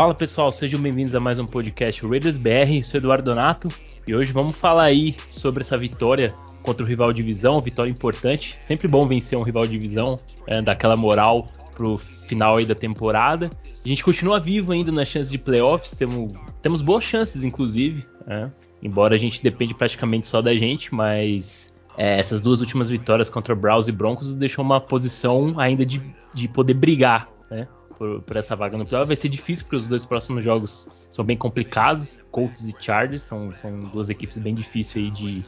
Fala pessoal, sejam bem-vindos a mais um podcast Raiders BR. Sou Eduardo Donato e hoje vamos falar aí sobre essa vitória contra o rival de divisão, vitória importante. Sempre bom vencer um rival de divisão, é, dar aquela moral pro final aí da temporada. A gente continua vivo ainda nas chances de playoffs, temos, temos boas chances, inclusive. É, embora a gente depende praticamente só da gente, mas é, essas duas últimas vitórias contra Browns e Broncos deixou uma posição ainda de, de poder brigar, né? Por, por, essa vaga no playoff. Vai ser difícil porque os dois próximos jogos são bem complicados. Colts e Chargers são, são duas equipes bem difíceis aí de,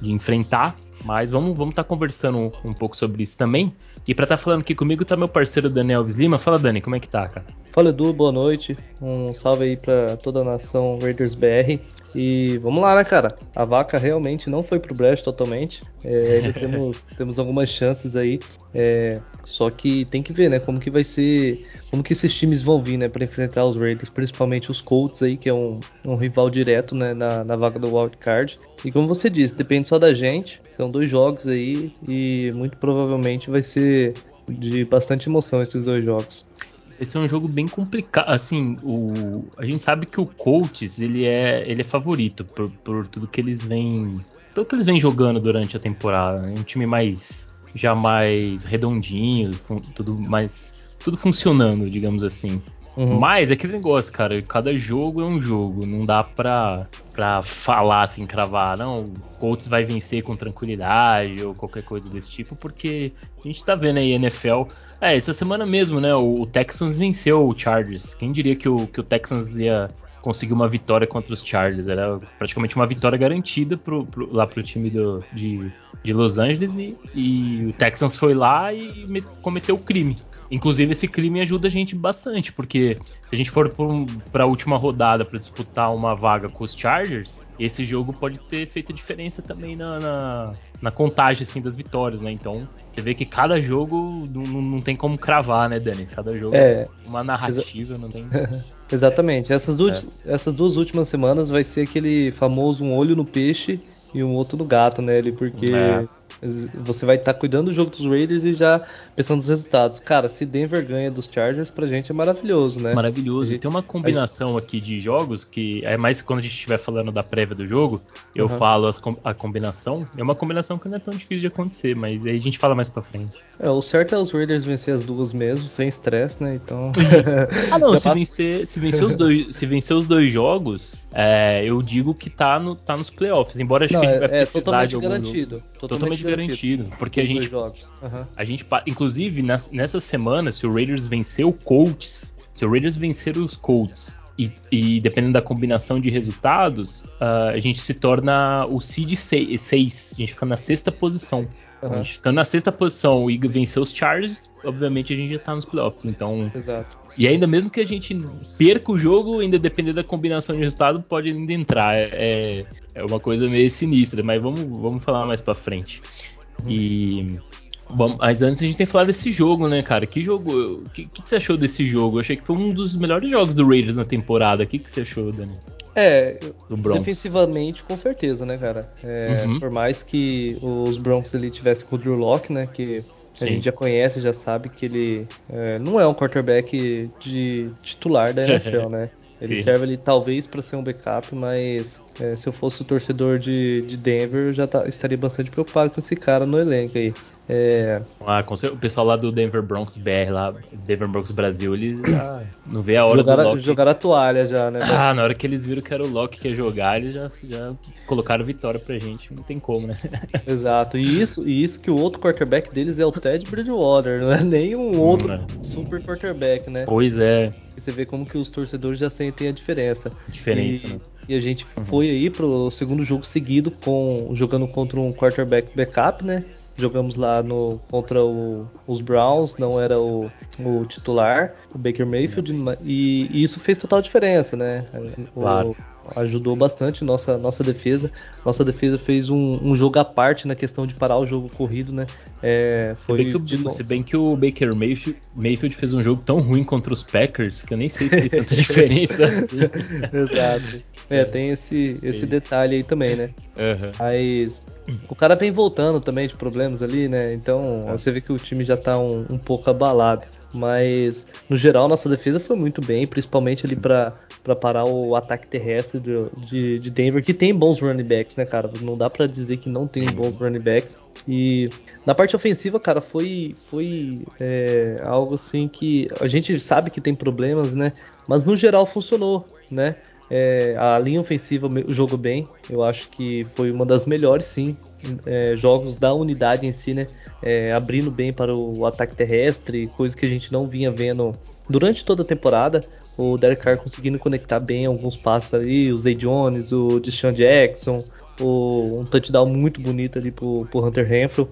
de enfrentar. Mas vamos estar vamos tá conversando um, um, pouco sobre isso também. E para estar tá falando aqui comigo tá meu parceiro Daniel Alves Lima. Fala, Dani, como é que tá, cara? Fala, Edu, boa noite. Um salve aí para toda a nação Raiders BR. E vamos lá, né, cara? A vaca realmente não foi pro brejo totalmente. É, ainda temos, temos algumas chances aí. É, só que tem que ver, né? Como que vai ser. Como que esses times vão vir, né? Pra enfrentar os Raiders, principalmente os Colts aí, que é um, um rival direto, né? Na, na vaga do Wild Card. E como você disse, depende só da gente. São dois jogos aí. E muito provavelmente vai ser de bastante emoção esses dois jogos. Esse é um jogo bem complicado. Assim, o, a gente sabe que o Colts ele é, ele é favorito por, por tudo que eles vêm. Tudo que eles vêm jogando durante a temporada. É um time mais. já mais redondinho, tudo mais. tudo funcionando, digamos assim. Uhum. Mas é aquele negócio, cara, cada jogo é um jogo, não dá pra, pra falar assim, cravar, não, o Colts vai vencer com tranquilidade ou qualquer coisa desse tipo, porque a gente tá vendo aí NFL. É, essa semana mesmo, né, o, o Texans venceu o Chargers. Quem diria que o, que o Texans ia conseguir uma vitória contra os Chargers? Era praticamente uma vitória garantida pro, pro, lá pro time do, de, de Los Angeles e, e o Texans foi lá e cometeu o crime. Inclusive, esse crime ajuda a gente bastante, porque se a gente for para a última rodada para disputar uma vaga com os Chargers, esse jogo pode ter feito diferença também na, na, na contagem assim, das vitórias, né? Então, você vê que cada jogo não, não tem como cravar, né, Dani? Cada jogo é uma narrativa, não tem. Exatamente. Essas duas, é. essas duas últimas semanas vai ser aquele famoso um olho no peixe e um outro no gato, né? Ele, porque. É você vai estar tá cuidando do jogo dos Raiders e já pensando nos resultados. Cara, se Denver ganha dos Chargers, pra gente é maravilhoso, né? Maravilhoso. Gente, e tem uma combinação gente... aqui de jogos que é mais quando a gente estiver falando da prévia do jogo, eu uhum. falo as, a combinação. É uma combinação que não é tão difícil de acontecer, mas aí a gente fala mais pra frente. É, o certo é os Raiders vencer as duas mesmo, sem estresse, né? Então. ah, não, se vencer, se vencer, os dois, se vencer os dois jogos, é, eu digo que tá, no, tá nos playoffs. Embora acho não, que a gente vai é, precisar de algum garantido. Jogo. Totalmente, totalmente garantido. Garantido. Porque a gente. Uhum. A gente. Inclusive, nessa semana, se o Raiders vencer o Colts, se o Raiders vencer os Colts e, e, dependendo da combinação de resultados, uh, a gente se torna o seed 6. A gente fica na sexta posição. Uhum. A gente ficando na sexta posição e vencer os Chargers, obviamente a gente já tá nos playoffs. Então. Exato. E ainda mesmo que a gente perca o jogo, ainda dependendo da combinação de resultado, pode ainda entrar. É, é uma coisa meio sinistra, mas vamos, vamos falar mais pra frente. Uhum. E Bom, mas antes a gente tem que falar desse jogo, né, cara? Que jogo. O que, que, você achou desse jogo? Eu achei que foi um dos melhores jogos do Raiders na temporada. O que, que você achou, Dani? É, defensivamente, com certeza, né, cara? É, uhum. Por mais que os Broncos ali tivessem com o Drew Locke, né? Que Sim. a gente já conhece, já sabe que ele é, não é um quarterback de titular da NFL, né? Ele Sim. serve ali talvez para ser um backup, mas é, se eu fosse o torcedor de, de Denver, eu já tá, estaria bastante preocupado com esse cara no elenco aí. É... Ah, o pessoal lá do Denver Broncos BR, lá, Denver Broncos Brasil, eles já não vê a hora jogaram, do Loki. Jogaram a toalha já, né? Ah, na hora que eles viram que era o Loki que ia jogar, eles já, já colocaram vitória pra gente, não tem como, né? Exato, e isso, e isso que o outro quarterback deles é o Ted Bridgewater, não é nem um outro super quarterback, né? Pois é. E você vê como que os torcedores já sentem a diferença. Diferença, e, né? E a gente uhum. foi aí pro segundo jogo seguido com jogando contra um quarterback backup, né? Jogamos lá no, contra o, os Browns, não era o, o, titular, o Baker Mayfield, e, e, isso fez total diferença, né? Claro. O, ajudou bastante nossa, nossa defesa. Nossa defesa fez um, um, jogo à parte na questão de parar o jogo corrido, né? É, foi se, bem que, se bem que o Baker Mayfield, Mayfield, fez um jogo tão ruim contra os Packers que eu nem sei se fez tanta diferença assim. Exato. É, tem esse, esse detalhe aí também, né? Uhum. Mas o cara vem voltando também de problemas ali, né? Então é. você vê que o time já tá um, um pouco abalado. Mas, no geral, nossa defesa foi muito bem, principalmente ali para para parar o ataque terrestre de, de, de, Denver, que tem bons running backs, né, cara? Não dá para dizer que não tem bons running backs. E na parte ofensiva, cara, foi, foi é, algo assim que a gente sabe que tem problemas, né? Mas no geral funcionou, né? É, a linha ofensiva jogou bem, eu acho que foi uma das melhores, sim, é, jogos da unidade em si, né? É, abrindo bem para o ataque terrestre, coisa que a gente não vinha vendo durante toda a temporada. O Derek Carr conseguindo conectar bem alguns passos ali, o Zay Jones, o Deshaun Jackson, o, um touchdown muito bonito ali pro, pro Hunter Renfro.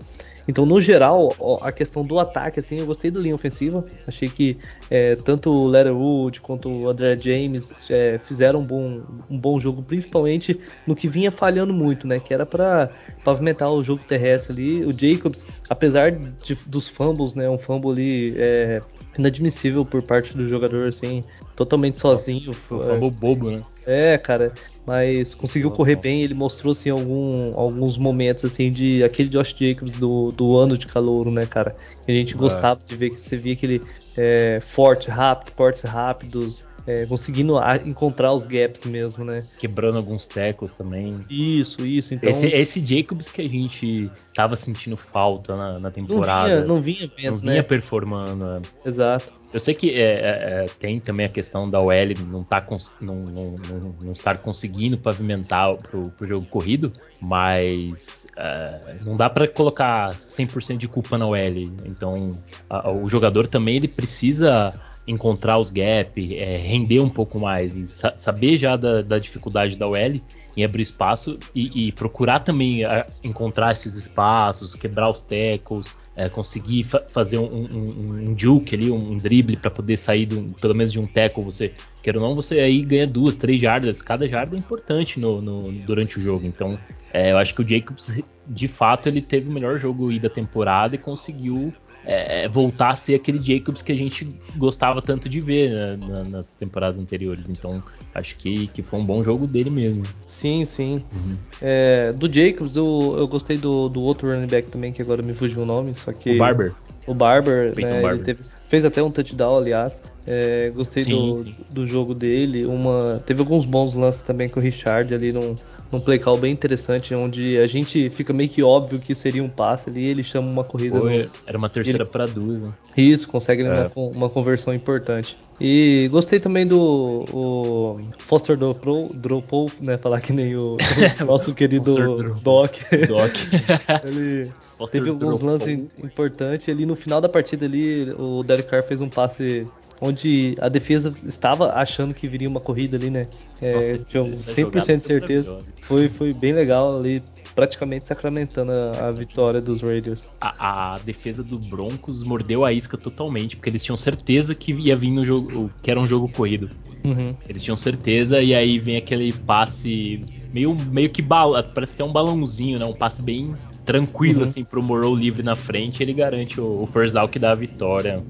Então, no geral, a questão do ataque, assim, eu gostei da linha ofensiva. Achei que é, tanto o Letterwood quanto o André James é, fizeram um bom, um bom jogo, principalmente no que vinha falhando muito, né? Que era para pavimentar o jogo terrestre ali. O Jacobs, apesar de, dos fumbles, né? Um fumble ali é, inadmissível por parte do jogador, assim, totalmente sozinho. Fumble bobo, né? É, cara mas conseguiu correr bem. Ele mostrou assim algum, alguns momentos assim de aquele Josh Jacobs do, do ano de calouro, né, cara? Que a gente é. gostava de ver que você via aquele é, forte, rápido, cortes rápidos, é, conseguindo encontrar os gaps mesmo, né? Quebrando alguns tecos também. Isso, isso. Então esse, esse Jacobs que a gente tava sentindo falta na, na temporada. Não vinha, não vinha vendo, não vinha né? performando. É. Exato. Eu sei que é, é, é, tem também a questão da OL não, tá, não, não, não, não estar conseguindo pavimentar pro, pro jogo corrido, mas é, não dá para colocar 100% de culpa na OL. Então, a, o jogador também ele precisa encontrar os gaps, é, render um pouco mais e sa saber já da, da, dificuldade da OL em abrir espaço e, e procurar também a, encontrar esses espaços, quebrar os tackles, é, conseguir fa fazer um, um, um, juke ali, um drible para poder sair do, pelo menos de um tackle, você quer ou não, você aí ganha duas, três jardas. Cada jarda é importante no, no durante o jogo. Então, é, eu acho que o Jacobs, de fato, ele teve o melhor jogo da temporada e conseguiu é, voltar a ser aquele Jacobs que a gente gostava tanto de ver né, na, nas temporadas anteriores. Então, acho que, que foi um bom jogo dele mesmo. Sim, sim. Uhum. É, do Jacobs, eu, eu gostei do, do outro running back também, que agora me fugiu o nome, só que... O Barber. O Barber, né, Barber. Teve, fez até um touchdown, aliás. É, gostei sim, do, sim. do jogo dele. Uma, teve alguns bons lances também com o Richard ali num, num play call bem interessante, onde a gente fica meio que óbvio que seria um passe ali, ele chama uma corrida. Foi, no... Era uma terceira ele... para duas, né? Isso, consegue é. uma, uma, conversão importante. E gostei também do o Foster Dropou, né? Falar que nem o, o nosso querido Doc. Doc. ele Foster teve alguns lances importantes. Ali no final da partida ali, o Derek Carr fez um passe onde a defesa estava achando que viria uma corrida ali, né? É, Nossa, tinha 100% de certeza. Foi, foi bem legal ali, praticamente sacramentando a, a vitória dos Raiders. A, a, defesa do Broncos mordeu a isca totalmente, porque eles tinham certeza que ia vir no jogo, que era um jogo corrido. Uhum. Eles tinham certeza, e aí vem aquele passe meio, meio que bala, parece que é um balãozinho, né? Um passe bem tranquilo, uhum. assim, pro Morrow livre na frente, ele garante o, o first down que dá a vitória.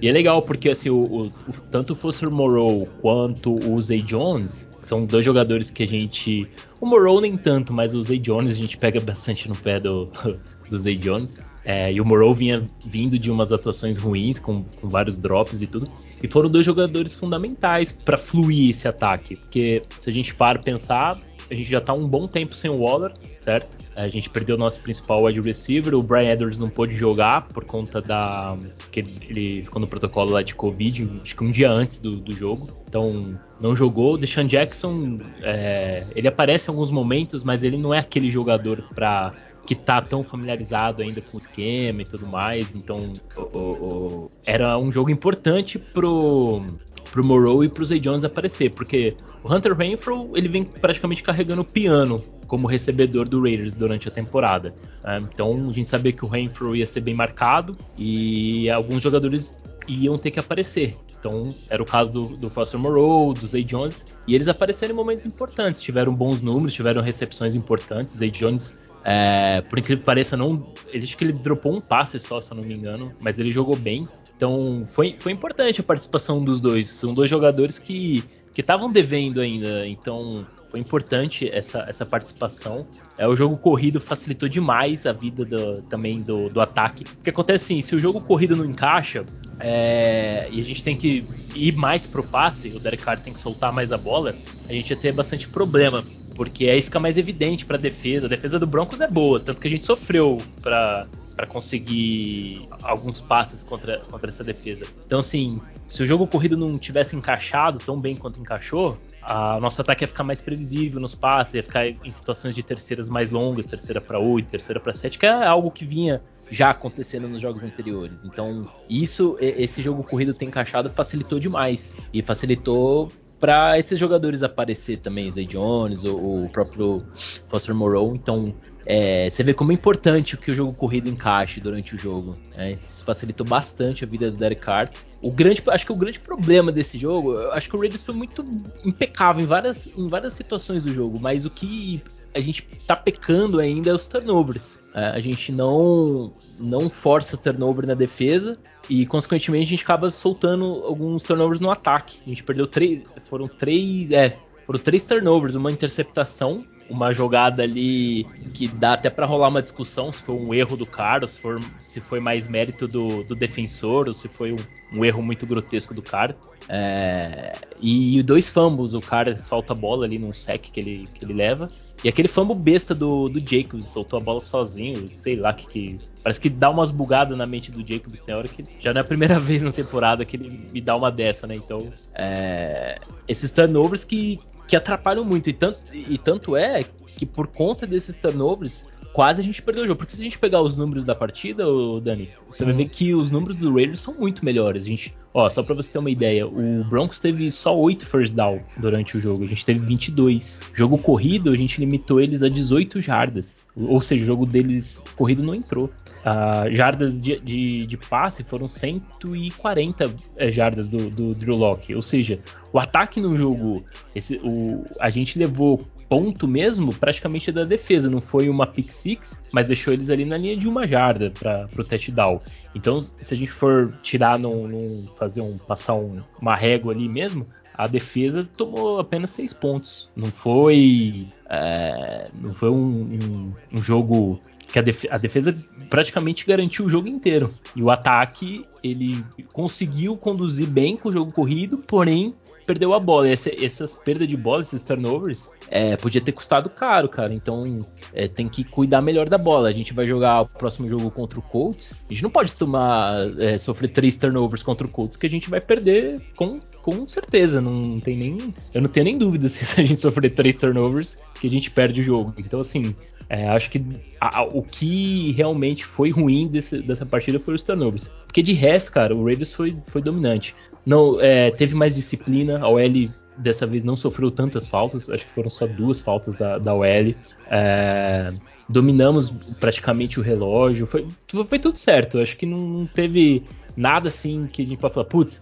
E é legal porque assim, o, o, o tanto o Foster Moreau quanto o Zay Jones são dois jogadores que a gente. O Moreau nem tanto, mas o Zay Jones a gente pega bastante no pé do, do Zay Jones. É, e o Moreau vinha vindo de umas atuações ruins, com, com vários drops e tudo. E foram dois jogadores fundamentais para fluir esse ataque. Porque se a gente para pensar, a gente já tá um bom tempo sem o Waller, certo? A gente perdeu o nosso principal wide receiver, o Brian Edwards não pôde jogar por conta da. que ele ficou no protocolo lá de Covid, acho que um dia antes do, do jogo. Então não jogou. O Deshaun Jackson, é, ele aparece em alguns momentos, mas ele não é aquele jogador para que tá tão familiarizado ainda com o esquema e tudo mais. Então o, o, o, era um jogo importante pro, pro Morrow e pro Zay Jones aparecer, porque o Hunter Renfro ele vem praticamente carregando o piano como recebedor do Raiders durante a temporada. Né? Então a gente sabia que o Renfro ia ser bem marcado e alguns jogadores iam ter que aparecer. Então era o caso do, do Foster Moreau, do Zay Jones, e eles apareceram em momentos importantes, tiveram bons números, tiveram recepções importantes. Zay Jones é, por incrível que pareça, não. Acho que ele dropou um passe só, se eu não me engano, mas ele jogou bem. Então foi, foi importante a participação dos dois. São dois jogadores que que estavam devendo ainda. Então, foi importante essa, essa participação. É, o jogo corrido facilitou demais a vida do, também do, do ataque. O que acontece assim, se o jogo corrido não encaixa, é, e a gente tem que ir mais pro passe, o Derek Carr tem que soltar mais a bola, a gente ia ter bastante problema. Porque aí fica mais evidente para a defesa. A defesa do Broncos é boa, tanto que a gente sofreu para para conseguir alguns passes contra, contra essa defesa. Então, assim, se o jogo corrido não tivesse encaixado tão bem quanto encaixou, a nosso ataque ia ficar mais previsível nos passes, ia ficar em situações de terceiras mais longas, terceira para 8, terceira para 7, que é algo que vinha já acontecendo nos jogos anteriores. Então, isso, esse jogo corrido ter encaixado facilitou demais. E facilitou para esses jogadores aparecer também, o Zay Jones, o, o próprio Foster Moreau. Então, é, você vê como é importante que o jogo corrido encaixe durante o jogo. Né? Isso facilitou bastante a vida do Derek Carr. O grande, acho que o grande problema desse jogo, acho que o Raiders foi muito impecável em várias, em várias situações do jogo, mas o que a gente tá pecando ainda é os turnovers. É, a gente não não força turnover na defesa e consequentemente a gente acaba soltando alguns turnovers no ataque. A gente perdeu três, foram três, é, foram três turnovers, uma interceptação, uma jogada ali que dá até para rolar uma discussão se foi um erro do Carlos, se, for, se foi mais mérito do, do defensor ou se foi um, um, erro muito grotesco do cara. É, e dois fumbles, o cara solta a bola ali num sec que ele, que ele leva. E aquele fumble besta do, do Jacobs, soltou a bola sozinho, sei lá que, que. Parece que dá umas bugadas na mente do Jacobs, tem hora que já não é a primeira vez na temporada que ele me dá uma dessa, né? Então, é, esses turnovers que, que atrapalham muito. E tanto, e tanto é que por conta desses turnovers, quase a gente perdeu o jogo. Porque se a gente pegar os números da partida, Dani, você uhum. vai ver que os números do Raiders são muito melhores. A gente, ó, só para você ter uma ideia, o Broncos teve só 8 first down durante o jogo, a gente teve 22. Jogo corrido, a gente limitou eles a 18 jardas. Ou seja, o jogo deles corrido não entrou. Uh, jardas de, de, de, passe foram 140 é, jardas do, do Drew Locke. Ou seja, o ataque no jogo, esse, o, a gente levou ponto mesmo praticamente da defesa. Não foi uma pick six, mas deixou eles ali na linha de uma jarda para o touchdown. Então, se a gente for tirar, num, num fazer um passar um, uma régua ali mesmo, a defesa tomou apenas seis pontos. Não foi, é, não foi um, um, um jogo que a, def a, defesa praticamente garantiu o jogo inteiro. E o ataque, ele conseguiu conduzir bem com o jogo corrido, porém perdeu a bola. E essa, essas perdas de bola, esses turnovers, é, podia ter custado caro, cara. Então é, tem que cuidar melhor da bola. A gente vai jogar o próximo jogo contra o Colts. A gente não pode tomar é, sofrer três turnovers contra o Colts que a gente vai perder com, com certeza. Não tem nem, eu não tenho nem dúvida se a gente sofrer três turnovers que a gente perde o jogo. Então assim, é, acho que a, a, o que realmente foi ruim desse, dessa partida foi os turnovers. Porque de resto, cara, o Raiders foi, foi dominante. Não, é, teve mais disciplina, a OL dessa vez não sofreu tantas faltas, acho que foram só duas faltas da, da OL. É, dominamos praticamente o relógio, foi, foi tudo certo, acho que não teve nada assim que a gente pode falar, putz,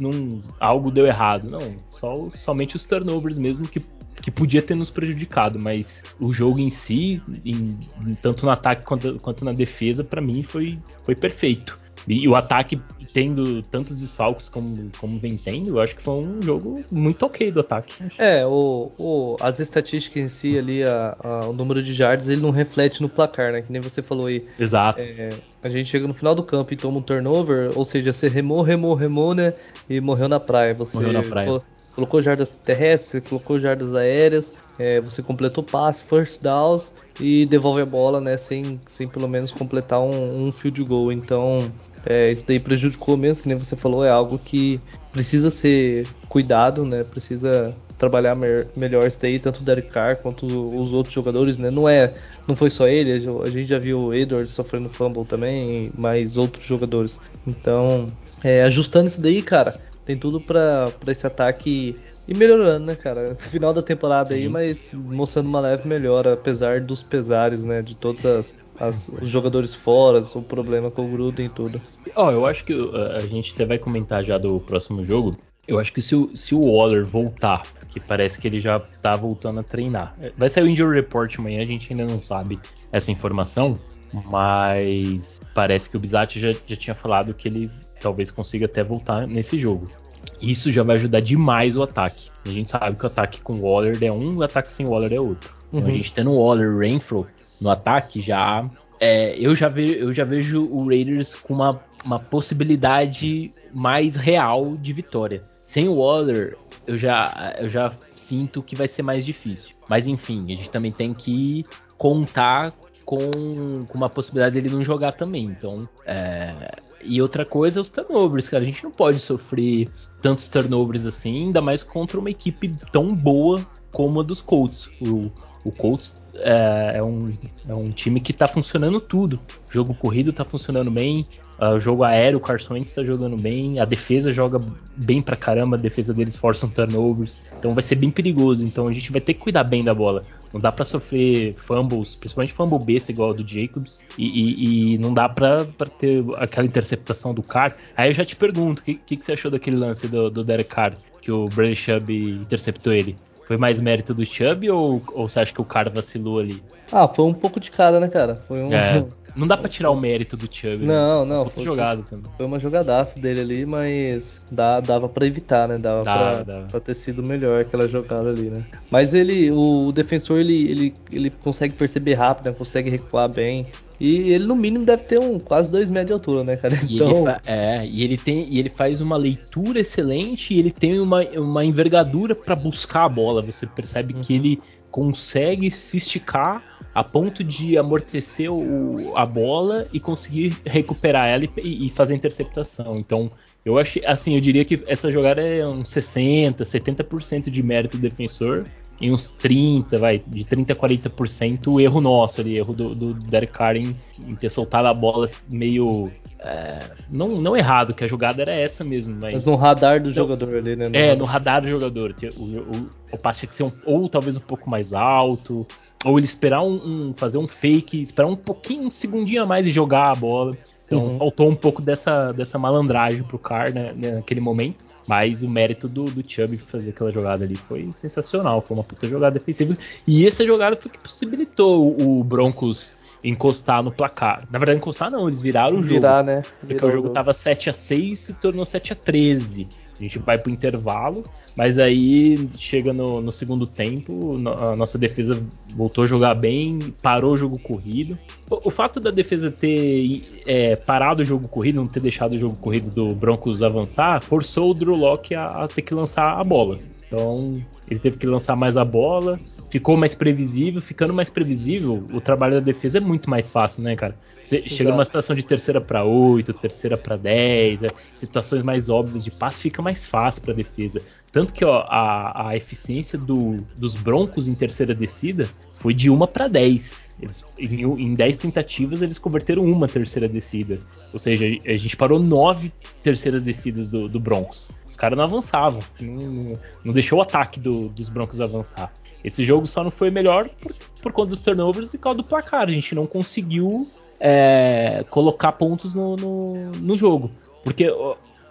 algo deu errado. Não, só, somente os turnovers mesmo que, que podia ter nos prejudicado, mas o jogo em si, em, tanto no ataque quanto, quanto na defesa, para mim foi, foi perfeito. E, o ataque tendo tantos desfalques como, como vem tendo, eu acho que foi um jogo muito ok do ataque. É, o, o as estatísticas em si ali, a, a, o número de jardas, ele não reflete no placar, né? Que nem você falou aí. Exato. É, a gente chega no final do campo e toma um turnover, ou seja, você remou, remou, remou, né? E morreu na praia. Você morreu na praia. colocou jardas terrestres, colocou jardas aéreas, é, você completou passe, first downs e devolve a bola, né? Sem, sem pelo menos completar um, um field goal. Então, é, isso daí prejudicou mesmo, que nem você falou, é algo que precisa ser cuidado, né? Precisa trabalhar me melhor isso daí, tanto o Derek Carr quanto os outros jogadores, né? Não é, não foi só ele, a gente já viu o Edwards sofrendo fumble também, mas outros jogadores. Então, é, ajustando isso daí, cara, tem tudo para esse ataque ir melhorando, né, cara? Final da temporada Sim. aí, mas mostrando uma leve melhora, apesar dos pesares, né, de todas as as, os jogadores fora, o problema com o Gruden e tudo. Ó, oh, eu acho que uh, a gente até vai comentar já do próximo jogo. Eu acho que se o, se o Waller voltar, que parece que ele já tá voltando a treinar. Vai sair o injury report amanhã, a gente ainda não sabe essa informação, mas parece que o Bizatti já, já tinha falado que ele talvez consiga até voltar nesse jogo. Isso já vai ajudar demais o ataque. A gente sabe que o ataque com Waller é um, o ataque sem Waller é outro. Então a Uhum. gente tendo Waller e Renfro no ataque já. é, eu, já ve- eu já vejo o Raiders com uma, uma possibilidade mais real de vitória. Sem o Waller, eu já, eu já sinto que vai ser mais difícil. Mas enfim, a gente também tem que contar com, com uma possibilidade dele não jogar também. Então, é, e outra coisa é os turnovers, cara. A gente não pode sofrer tantos turnovers assim, ainda mais contra uma equipe tão boa como a dos Colts. O, o Colts é, é um, é um time que tá funcionando tudo. O jogo corrido tá funcionando bem, ah, o jogo aéreo, o Carson Wentz tá jogando bem, a defesa joga bem pra caramba, a defesa deles força um turnovers. Então vai ser bem perigoso. Então a gente vai ter que cuidar bem da bola. Não dá pra sofrer fumbles, principalmente fumble besta igual ao do Jacobs, e, e- e não dá pra ter aquela interceptação do Carr. Aí eu já te pergunto, o que, que, que você achou daquele lance do, do Derek Carr, que o Brandon Chubb interceptou ele? Foi mais mérito do Chubb ou, ou você acha que o Carr vacilou ali? Ah, foi um pouco de cada, né, cara? Foi um. É, não dá pra tirar o mérito do Chubb. Não, não, Foi foi- jogado também. Foi uma jogadaça dele ali, mas dá, dava pra evitar, né? Dava Dava, pra, dava. pra ter sido melhor aquela jogada ali, né? Mas ele, o defensor, ele, ele, ele consegue perceber rápido, né? consegue recuar bem. E ele, no mínimo, deve ter um quase 2 metros de altura, né, cara? E, Então, é, e ele tem e ele faz uma leitura excelente e ele tem uma, uma envergadura para buscar a bola. Você percebe que Uhum. ele consegue se esticar a ponto de amortecer o- a bola e conseguir recuperar ela e, e fazer a interceptação. Então, eu achei, assim, eu diria que essa jogada é uns 60, 70% de mérito do defensor e uns 30, vai, de 30 a 40% o erro nosso ali, erro do, do Derek Carr em, em ter soltado a bola meio é, não, não errado, que a jogada era essa mesmo, mas, mas no radar do jogador ali, né? é, no radar do jogador. O, o, o passe tinha que ser um, ou talvez um pouco mais alto, ou ele esperar um, um- fazer um fake, esperar um pouquinho, um segundinho a mais e jogar a bola. Então Uhum. faltou um pouco dessa, dessa malandragem pro Carr né, naquele momento. Mas o mérito do, do Chubb fazer aquela jogada ali foi sensacional. Foi uma puta jogada defensiva. E essa jogada foi que possibilitou o, o Broncos encostar no placar. Na verdade, encostar não, eles viraram o jogo. Virar, né? Porque Virar o jogo tava 7 a 6 e se tornou 7 a 13 A gente vai pro intervalo, mas aí chega no, no segundo tempo, a nossa defesa voltou a jogar bem, parou o jogo corrido. O, o fato da defesa ter é, parado o jogo corrido, não ter deixado o jogo corrido do Broncos avançar, forçou o Drew Locke a, a ter que lançar a bola. Então, ele teve que lançar mais a bola, ficou mais previsível, ficando mais previsível, o trabalho da defesa é muito mais fácil, né, cara? Você chega numa situação de terceira para 8, terceira para 10, é, situações mais óbvias de passe, fica mais fácil para defesa. Tanto que ó, a, a eficiência do- dos Broncos em terceira descida foi de 1 para 10. Eles, em, em 10 tentativas, eles converteram uma terceira descida. Ou seja, a gente parou nove terceiras descidas do, do Broncos. Os caras não avançavam. Não, não- não deixou o ataque do- dos Broncos avançar. Esse jogo só não foi melhor por, por conta dos turnovers e causa do placar. A gente não conseguiu é, colocar pontos no, no, no jogo. Porque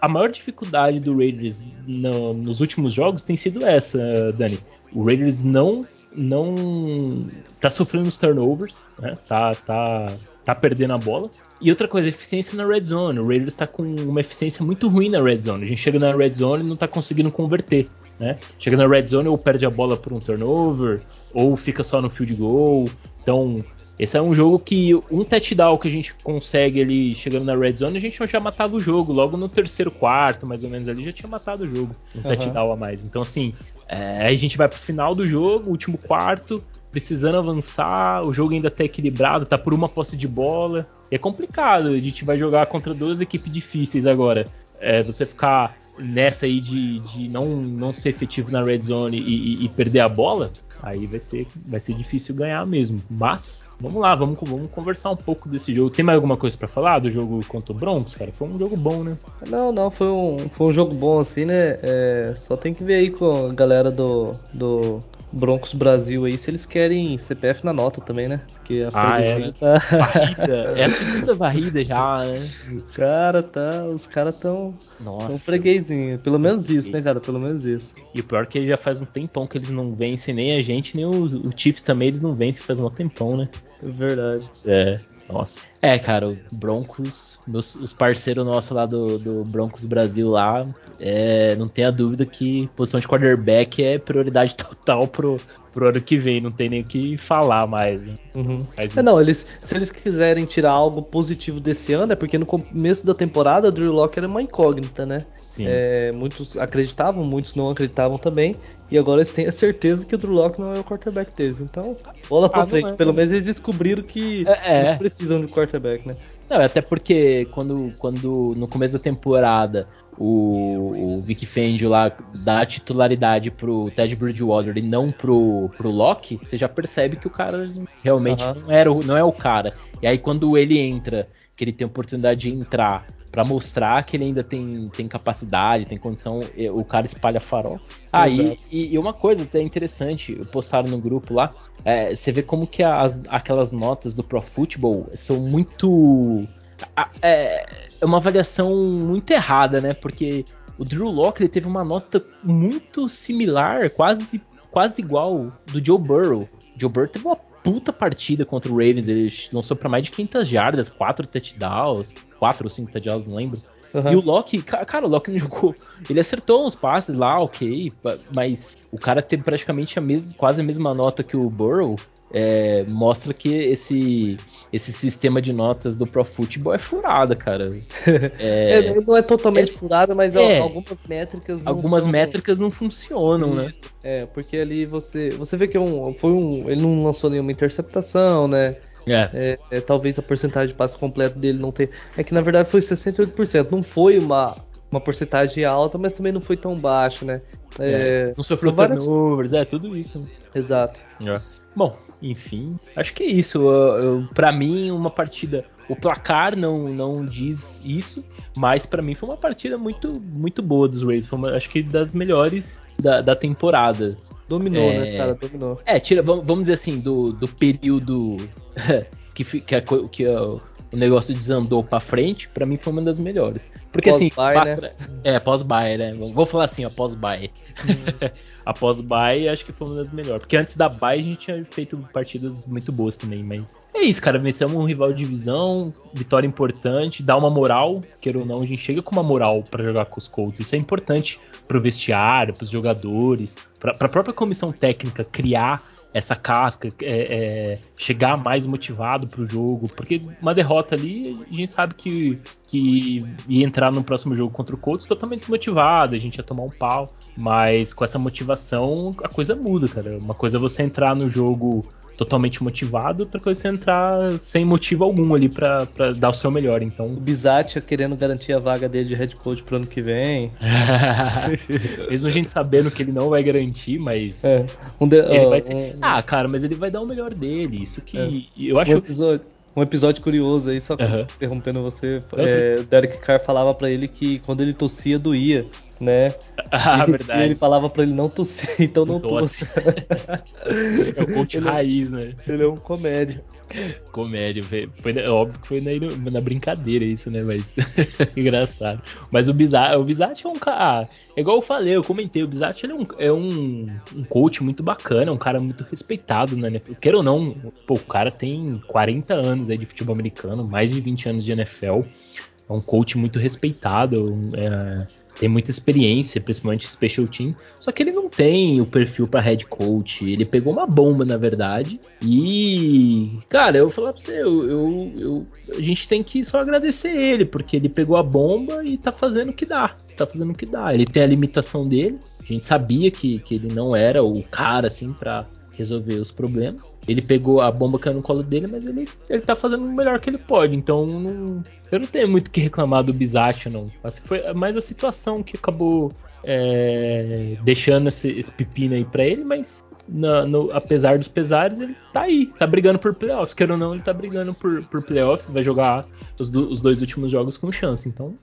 a maior dificuldade do Raiders no- nos últimos jogos tem sido essa, Dani. O Raiders não não tá sofrendo os turnovers, né? Tá, tá, tá perdendo a bola. E outra coisa, eficiência na red zone. O Raiders tá com uma eficiência muito ruim na red zone. A gente chega na red zone e não tá conseguindo converter, né? Chega na red zone ou perde a bola por um turnover, ou fica só no field goal. Então, esse é um jogo que um touchdown que a gente consegue ali chegando na red zone, a gente já matava o jogo. Logo no terceiro quarto, mais ou menos ali, já tinha matado o jogo. Um Aham. touchdown a mais. Então, assim, é, a gente vai pro final do jogo, último quarto, precisando avançar, o jogo ainda tá equilibrado, tá por uma posse de bola. É complicado, a gente vai jogar contra duas equipes difíceis agora. É, você ficar nessa aí de, de não, não ser efetivo na red zone e, e- perder a bola, aí vai ser, vai ser difícil ganhar mesmo. Mas, vamos lá, vamos, vamos conversar um pouco desse jogo. Tem mais alguma coisa pra falar do jogo contra o Broncos, cara? Foi um jogo bom, né? Não, não, foi um, foi um jogo bom assim, né? É, só tem que ver aí com a galera do, do Broncos Brasil aí se eles querem CPF na nota também, né? Porque a Ah, é, né? tá. Varrida, é a segunda varrida já, né? Cara, tá. Os caras tão, Nossa. tão freguesinho. Pelo menos isso, né, cara? Pelo menos isso. E o pior é que já faz um tempão que eles não vencem, nem a gente, nem o, o Chiefs também, eles não vencem faz um tempão, né? É verdade. É. Nossa. É, cara, o Broncos, meus, os parceiros nossos lá do, do Broncos Brasil lá, é, não tenha dúvida que posição de quarterback é prioridade total pro, pro ano que vem, não tem nem o que falar mais. Né? Uhum. Mas, é, não, eles, se eles quiserem tirar algo positivo desse ano, é porque no começo da temporada o Drew Locke era uma incógnita, né? É, muitos acreditavam, muitos não acreditavam também. E agora eles têm a certeza que o Drew Locke não é o quarterback deles. Então, bola pra ah, frente. É, Pelo menos eles descobriram que é, é, eles precisam de quarterback, né? Não, até porque quando, quando no começo da temporada o, o Vic Fangio lá dá titularidade pro Ted Bridgewater e não pro, pro Locke, você já percebe que o cara realmente não, era, não é o cara. E aí quando ele entra, que ele tem oportunidade de entrar para mostrar que ele ainda tem, tem capacidade, tem condição, o cara espalha farol. Ah, e, e, uma coisa até interessante, postaram no grupo lá, é, você vê como que as, aquelas notas do Pro Football são muito. É, é uma avaliação muito errada, né? Porque o Drew Locke ele teve uma nota muito similar, quase, quase igual do Joe Burrow. Joe Burrow teve uma puta partida contra o Ravens. Ele lançou para mais de 500 jardas, 4 touchdowns, 4 ou 5 touchdowns, não lembro. Uhum. E o Loki, cara, o Loki não jogou. Ele acertou uns passes lá, ok, mas o cara teve praticamente a mesma, quase a mesma nota que o Burrow é, mostra que esse, esse sistema de notas do Pro Football é furada, cara. É, é, não é totalmente é, furada, mas é, algumas métricas não Algumas são... métricas não funcionam, né? É, porque ali você. Você vê que é um, foi um. Ele não lançou nenhuma interceptação, né? É. é. É, talvez a porcentagem de passe completo dele não tenha. É que na verdade foi 68%. Não foi uma, uma porcentagem alta, mas também não foi tão baixo, né? É, não sofreu várias... turnovers, é tudo isso. Né? Exato. Bom, enfim, acho que é isso. Para mim, uma partida. O placar não, não diz isso, mas para mim foi uma partida muito muito boa dos Rays. Foi uma, acho que das melhores da, da temporada. Dominou, né, é, né, cara? Dominou. É, tira, vamos dizer assim, do, do período que, que, a, que a, o negócio desandou para frente, para mim foi uma das melhores. Porque assim, né? é, pós-buy, né? Vou falar assim, ó, pós-buy. Hum. a pós-buy acho que foi uma das melhores. Porque antes da buy a gente tinha feito partidas muito boas também, mas é isso, cara, vencemos um rival de divisão, vitória importante, dá uma moral, queira ou não, a gente chega com uma moral para jogar com os Colts. Isso é importante pro vestiário, pros jogadores, pra, pra própria comissão técnica criar essa casca, é, é, chegar mais motivado para o jogo, porque uma derrota ali a gente sabe que, que ia entrar no próximo jogo contra o Colts totalmente desmotivado, a gente ia tomar um pau, mas com essa motivação a coisa muda, cara. Uma coisa é você entrar no jogo totalmente motivado, outra coisa é você entrar sem motivo algum ali para dar o seu melhor. Então, o Bizatti querendo garantir a vaga dele de head coach pro ano que vem. Mesmo a gente sabendo que ele não vai garantir, mas é, um de, ele vai ser... um... Ah, cara, mas ele vai dar o melhor dele. Isso que é. eu acho um episódio, um episódio curioso aí, só uhum. interrompendo você. É, Derek Carr falava para ele que quando ele tossia doía né? Ah, e, verdade. Ele falava para ele não tossir, então não tosse. é o coach ele, é raiz, né? Ele é um comédia. Comédia, foi, é óbvio que foi na, na brincadeira isso, né? Mas engraçado. Mas o Bizarre, o Bizarre é um cara. Ah, é igual eu falei, eu comentei, o Bizarre ele é, um, é um, um coach muito bacana, um cara muito respeitado, né? Queira ou não, pô, o cara tem 40 anos aí de futebol americano, mais de 20 anos de NFL. É um coach muito respeitado. É, tem muita experiência, principalmente special team, só que ele não tem o perfil para head coach. Ele pegou uma bomba, na verdade. E, cara, eu vou falar pra você, eu, eu, eu, a gente tem que só agradecer ele, porque ele pegou a bomba e tá fazendo o que dá. Tá fazendo o que dá. Ele tem a limitação dele. A gente sabia que, que ele não era o cara, assim, pra, resolver os problemas. Ele pegou a bomba caiu no colo dele, mas ele, ele tá fazendo o melhor que ele pode. Então não, eu não tenho muito o que reclamar do Bizatio, não. Assim, foi mais a situação que acabou é, deixando esse, esse, pepino aí pra ele, mas no, apesar dos pesares, ele tá aí, tá brigando por playoffs. Quer ou não, ele tá brigando por, por playoffs, vai jogar os, do, os dois últimos jogos com chance. Então,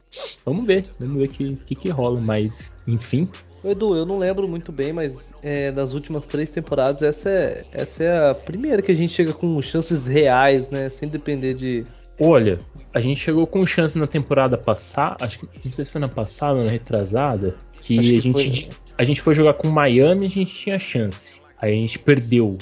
vamos ver, vamos ver o que, que, que rola. Mas, enfim, Edu, eu não lembro muito bem, mas é, nas últimas três temporadas essa é, essa é a primeira que a gente chega com chances reais, né? Sem depender de. Olha, a gente chegou com chance na temporada passada, acho que não sei se foi na passada ou na retrasada, que, que a gente foi... a gente foi jogar com Miami e a gente tinha chance. Aí a gente perdeu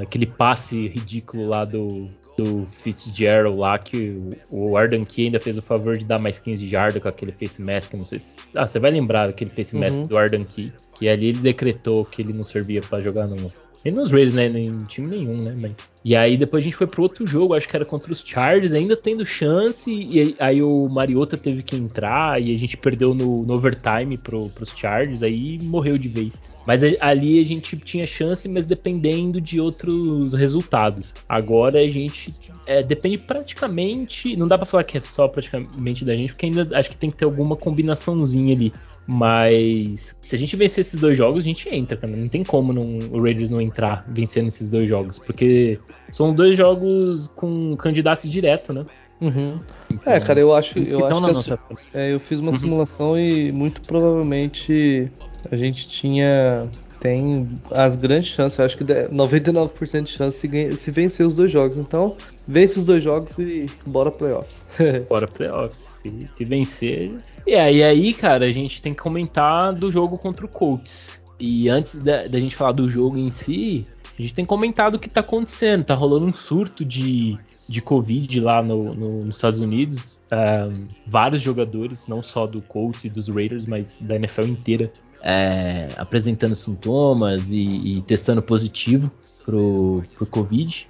aquele passe ridículo lá do do Fitzgerald lá, que o Arden Key ainda fez o favor de dar mais 15 jardas com aquele face mask. Não sei se. Ah, você vai lembrar daquele face mask uhum. do Arden Key. Que ali ele decretou que ele não servia para jogar no, nem nos Raiders, né? Nem em time nenhum, né? Mas... E aí depois a gente foi pro outro jogo, acho que era contra os Chargers, ainda tendo chance. E aí o Mariota teve que entrar e a gente perdeu no, no overtime pro, pros Chargers, aí morreu de vez. Mas ali a gente tinha chance, mas dependendo de outros resultados. Agora a gente é, depende praticamente. Não dá para falar que é só praticamente da gente, porque ainda acho que tem que ter alguma combinaçãozinha ali. Mas se a gente vencer esses dois jogos, a gente entra, cara. Não tem como não, o Raiders não entrar vencendo esses dois jogos. Porque são dois jogos com candidatos direto, né? Uhum. Então, é, cara, eu acho, eu, acho que nossa... é, eu fiz uma uhum. simulação e muito provavelmente a gente tinha tem as grandes chances, acho que 99% de chance se, se vencer os dois jogos. Então, vence os dois jogos e bora playoffs. bora playoffs. Se, se vencer. E aí, aí, cara, a gente tem que comentar do jogo contra o Colts. E antes da, da gente falar do jogo em si, a gente tem comentado o que tá acontecendo. Tá rolando um surto de, de Covid lá no, no, nos Estados Unidos. Um, vários jogadores, não só do Colts e dos Raiders, mas da NFL inteira, é, apresentando sintomas e, e, testando positivo pro, pro Covid.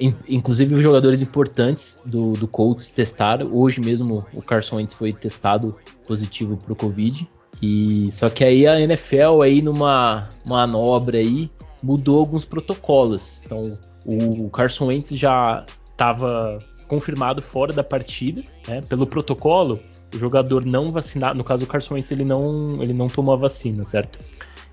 In, inclusive os jogadores importantes do, do Colts testaram. Hoje mesmo o Carson Wentz foi testado positivo pro Covid. E só que aí a NFL aí numa manobra aí mudou alguns protocolos. Então o Carson Wentz já estava confirmado fora da partida, né? Pelo protocolo, o jogador não vacinado, no caso o Carson Wentz ele não, ele não tomou a vacina, certo?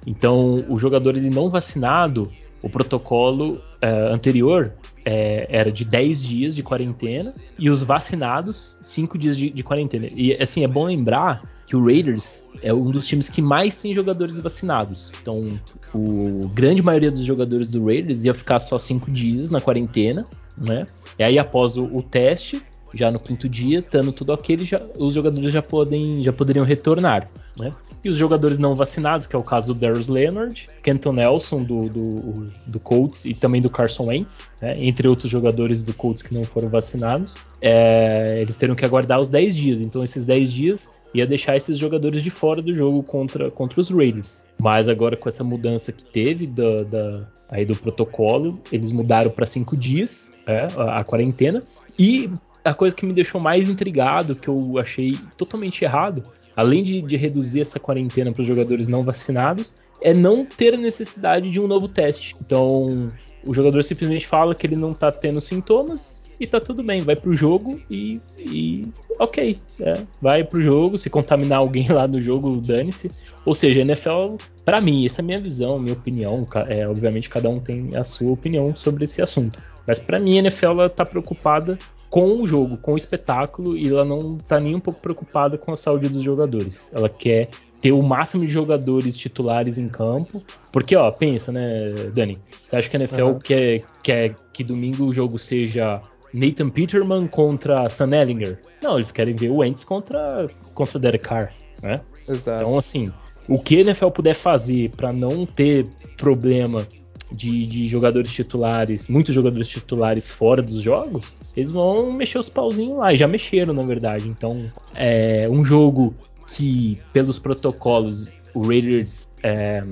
Então o jogador ele não vacinado, o protocolo é, anterior é, era de 10 dias de quarentena e os vacinados 5 dias de, de, quarentena. E assim, é bom lembrar que o Raiders é um dos times que mais tem jogadores vacinados. Então, o grande maioria dos jogadores do Raiders ia ficar só 5 dias na quarentena, né? E aí após o, o teste, já no quinto dia, estando tudo ok, já, os jogadores já, podem, já poderiam retornar. Né? E os jogadores não vacinados, que é o caso do Darius Leonard, Kenton Nelson do, do, do Colts e também do Carson Wentz, né? entre outros jogadores do Colts que não foram vacinados, é, eles terão que aguardar os 10 dias. Então, esses 10 dias ia deixar esses jogadores de fora do jogo contra, contra os Raiders. Mas agora com essa mudança que teve da, da aí do protocolo, eles mudaram para cinco dias é, a, a, quarentena. E a coisa que me deixou mais intrigado, que eu achei totalmente errado, além de, de reduzir essa quarentena para os jogadores não vacinados, é não ter necessidade de um novo teste. Então, o jogador simplesmente fala que ele não tá tendo sintomas e tá tudo bem, vai pro jogo e, e ok, é, vai pro jogo, se contaminar alguém lá no jogo, dane-se. Ou seja, a NFL, para mim, essa é a minha visão, minha opinião, é, obviamente cada um tem a sua opinião sobre esse assunto. Mas para mim a NFL ela tá preocupada com o jogo, com o espetáculo, e ela não tá nem um pouco preocupada com a saúde dos jogadores. Ela quer ter o máximo de jogadores titulares em campo. Porque, ó, pensa, né, Dani? Você acha que a NFL uhum. quer, quer que domingo o jogo seja Nathan Peterman contra Sam Ellinger? Não, eles querem ver o Wentz contra, contra o Derek Carr, né? Exato. Então, assim, o que a NFL puder fazer para não ter problema de, de, jogadores titulares, muitos jogadores titulares fora dos jogos, eles vão mexer os pauzinhos lá, e já mexeram na verdade. Então, é um jogo que, pelos protocolos, o Raiders é,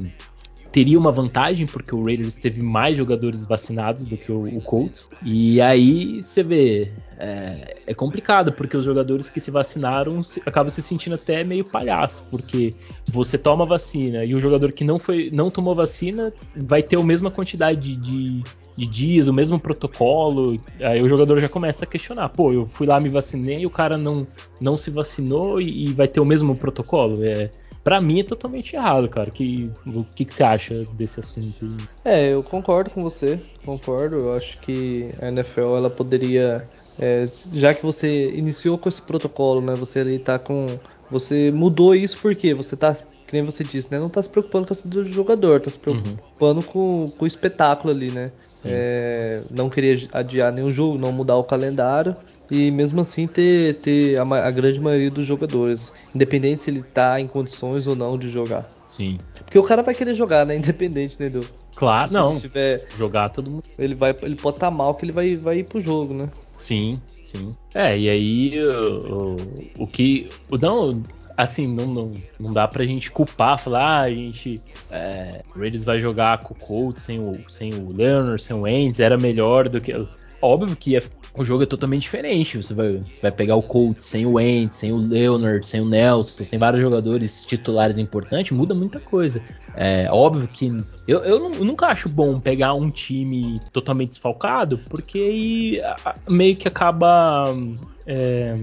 teria uma vantagem, porque o Raiders teve mais jogadores vacinados do que o, o Colts. E aí você vê, é, é, complicado, porque os jogadores que se vacinaram se, acabam se sentindo até meio palhaço, porque você toma vacina e o jogador que não, foi, não tomou vacina vai ter a mesma quantidade de, de dias, o mesmo protocolo. Aí o jogador já começa a questionar: pô, eu fui lá, me vacinei, e o cara não, não se vacinou e, e vai ter o mesmo protocolo. É Pra mim é totalmente errado, cara. Que, o que, que você acha desse assunto? É, eu concordo com você, concordo. Eu acho que a NFL ela poderia, é, já que você iniciou com esse protocolo, né? Você ali tá com, você mudou isso porque você tá, que nem você disse, né? Não tá se preocupando com a saúde do jogador, tá se uhum. preocupando uhum. com, com o espetáculo ali, né? É, não queria adiar nenhum jogo, não mudar o calendário e mesmo assim ter, ter a, a, grande maioria dos jogadores, independente se ele tá em condições ou não de jogar. Sim. Porque o cara vai querer jogar, né? Independente, né, do, Claro, se não. Ele tiver, jogar todo mundo. Ele vai, ele pode estar tá mal que ele vai, vai ir pro jogo, né? Sim, sim. É, e aí o, o, o que. O, não, assim, não, não, não dá pra gente culpar, falar, ah, a gente. É, o Raiders vai jogar com o Colts sem o, sem o Leonard, sem o Ends, era melhor do que. Óbvio que o jogo é totalmente diferente. Você vai, você vai pegar o Colts sem o Ents, sem o Leonard, sem o Nelson, sem vários jogadores titulares importantes, muda muita coisa. É óbvio que eu, eu, eu nunca acho bom pegar um time totalmente desfalcado, porque aí meio que acaba é,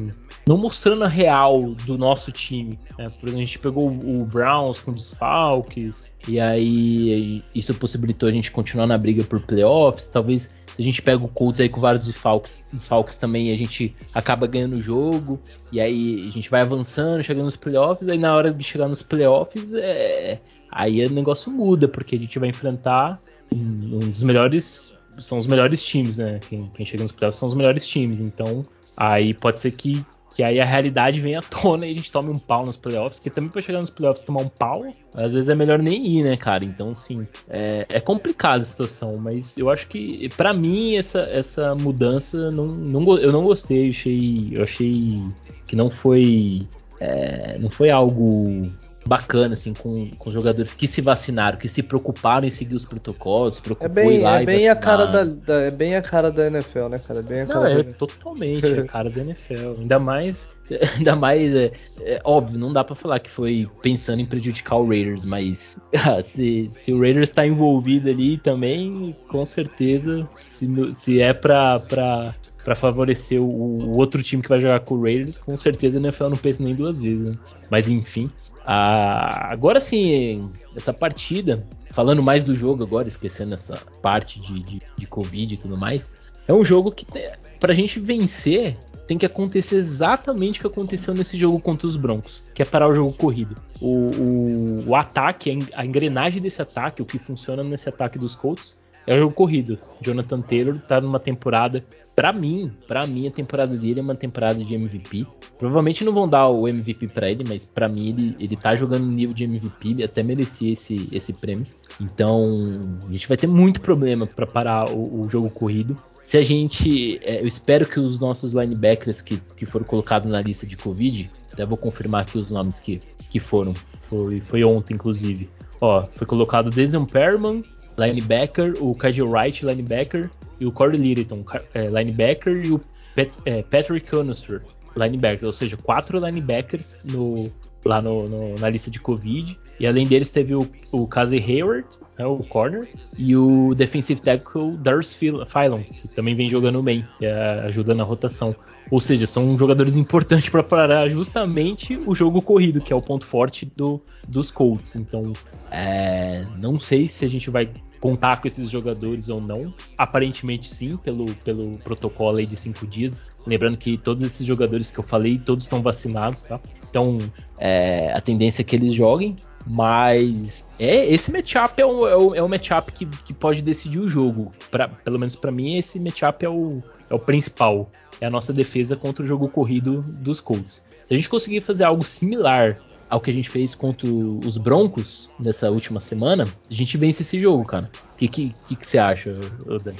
não mostrando a real do nosso time. Né? Por exemplo, a gente pegou o Browns com desfalques, e aí isso possibilitou a gente continuar na briga por playoffs. Talvez se a gente pega o Colts aí com vários desfalques, desfalques também, a gente acaba ganhando o jogo. E aí a gente vai avançando, chegando nos playoffs. Aí na hora de chegar nos playoffs, é... aí o negócio muda, porque a gente vai enfrentar um, dos melhores. São os melhores times, né? Quem, quem chega nos playoffs são os melhores times. Então aí pode ser que que aí a realidade vem à tona e a gente tome um pau nos playoffs, que também pra chegar nos playoffs tomar um pau, às vezes é melhor nem ir, né, cara? Então, sim, é, é complicada a situação, mas eu acho que, para mim, essa, essa mudança, não, não, eu não gostei, eu achei, eu achei que não foi, é, não foi algo bacana, assim, com, com jogadores que se vacinaram, que se preocuparam em seguir os protocolos, se preocupou é bem, lá é bem a cara da, da, é bem a cara da NFL, né, cara? É bem a cara não, é da... totalmente a cara da NFL. Ainda mais, ainda mais, é, é óbvio, não dá para falar que foi pensando em prejudicar o Raiders, mas ah, se, se o Raiders está envolvido ali também, com certeza, se, se é pra, pra para favorecer o, o, outro time que vai jogar com o Raiders, com certeza a NFL não pensa nem duas vezes. Né? Mas enfim, a, agora sim, essa partida, falando mais do jogo agora, esquecendo essa parte de, de, de Covid e tudo mais, é um jogo que para a gente vencer tem que acontecer exatamente o que aconteceu nesse jogo contra os Broncos, que é parar o jogo corrido. O, o, o ataque, a engrenagem desse ataque, o que funciona nesse ataque dos Colts, é o jogo corrido. Jonathan Taylor tá numa temporada para mim, para mim a temporada dele é uma temporada de MVP. Provavelmente não vão dar o MVP para ele, mas para mim ele, ele tá jogando no nível de MVP, ele até merecia esse, esse prêmio. Então, a gente vai ter muito problema para parar o, o, jogo corrido. Se a gente, é, eu espero que os nossos linebackers que, que foram colocados na lista de Covid, até vou confirmar aqui os nomes que, que foram. Foi, foi ontem, inclusive. Ó, foi colocado Desion Perman, linebacker, o Kyle Wright, linebacker, e o Corey Littleton, é, linebacker, e o Pat, é, Patrick Conister, linebacker. Ou seja, quatro linebackers no, lá no, no, na lista de Covid. E além deles teve o, o Casey Hayward, né, o corner, e o defensive tackle Darius Phylon, que também vem jogando bem, que é, ajuda na rotação. Ou seja, são jogadores importantes para parar justamente o jogo corrido, que é o ponto forte do, dos Colts. Então, é, não sei se a gente vai contar com esses jogadores ou não. Aparentemente sim, pelo, pelo protocolo aí de cinco dias. Lembrando que todos esses jogadores que eu falei, todos estão vacinados, tá? Então, é, a tendência é que eles joguem. Mas é esse matchup é o, é o, é o matchup que, que pode decidir o jogo. Pra, pelo menos para mim, esse matchup é o, é o principal. É a nossa defesa contra o jogo corrido dos Colts. Se a gente conseguir fazer algo similar ao que a gente fez contra os Broncos nessa última semana, a gente vence esse jogo, cara. O que, que, que, você acha, Dani?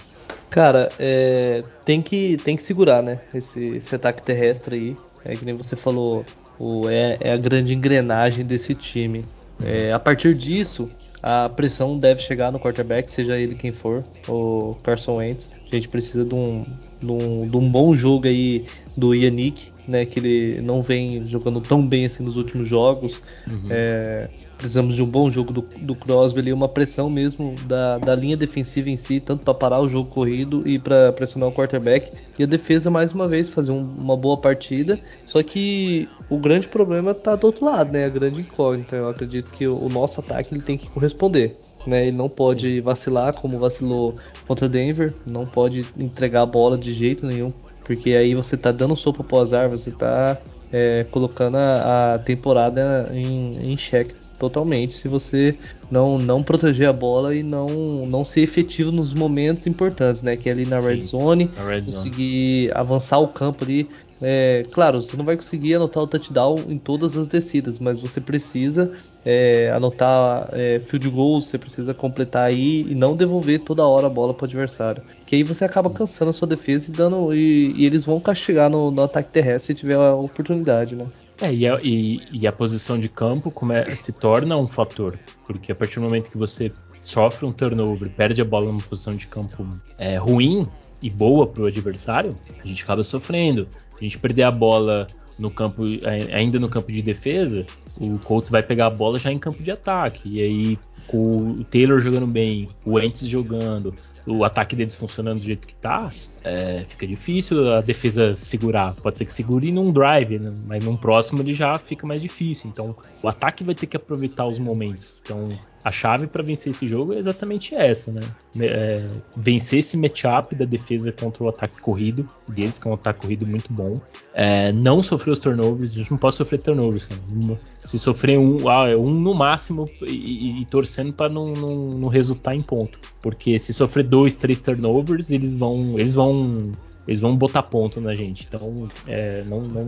Cara, é, tem, que, tem que segurar, né? Esse, esse ataque terrestre aí. É que nem você falou, o, é, é a grande engrenagem desse time. É, a partir disso, a pressão deve chegar no quarterback, seja ele quem for, o Carson Wentz. A gente precisa de um, de um, de um bom jogo aí do Yannick, né, que ele não vem jogando tão bem assim nos últimos jogos. Uhum. É, precisamos de um bom jogo do, do Crosby ali, uma pressão mesmo da, da linha defensiva em si, tanto para parar o jogo corrido e para pressionar o quarterback. E a defesa, mais uma vez, fazer um, uma boa partida. Só que o grande problema está do outro lado, né? A grande incógnita. Eu acredito que o, o nosso ataque ele tem que corresponder. Né, ele não pode vacilar como vacilou contra Denver, não pode entregar a bola de jeito nenhum porque aí você tá dando sopa pro azar, você tá é, colocando a, a temporada em, em xeque totalmente se você não, não proteger a bola e não, não ser efetivo nos momentos importantes, né? Que é ali na Sim, red zone, red conseguir zone. avançar o campo ali é, claro, você não vai conseguir anotar o touchdown em todas as descidas, mas você precisa é, anotar é, field goals, você precisa completar aí e não devolver toda hora a bola para o adversário. Que aí você acaba cansando a sua defesa e dando e, e eles vão castigar no, no, ataque terrestre se tiver a oportunidade, né? É, e a, e, e a posição de campo é, se torna um fator, porque a partir do momento que você sofre um turnover, perde a bola numa posição de campo é, ruim, e boa para o adversário, a gente acaba sofrendo. Se a gente perder a bola no campo, ainda no campo de defesa, o Colts vai pegar a bola já em campo de ataque. E aí, com o Taylor jogando bem, o Ents jogando, o ataque deles funcionando do jeito que tá, é, fica difícil a defesa segurar. Pode ser que segure num drive, né? mas num próximo ele já fica mais difícil. Então, o ataque vai ter que aproveitar os momentos. Então, a chave para vencer esse jogo é exatamente essa, né? É, vencer esse matchup da defesa contra o ataque corrido deles, que é um ataque corrido muito bom. É, não sofrer os turnovers, a gente não pode sofrer turnovers, cara. Se sofrer um, ah, é um no máximo e, e, torcendo para não, não, não, resultar em ponto. Porque se sofrer dois, três turnovers, eles vão. Eles vão. Eles vão botar ponto na gente. Então é, não, não,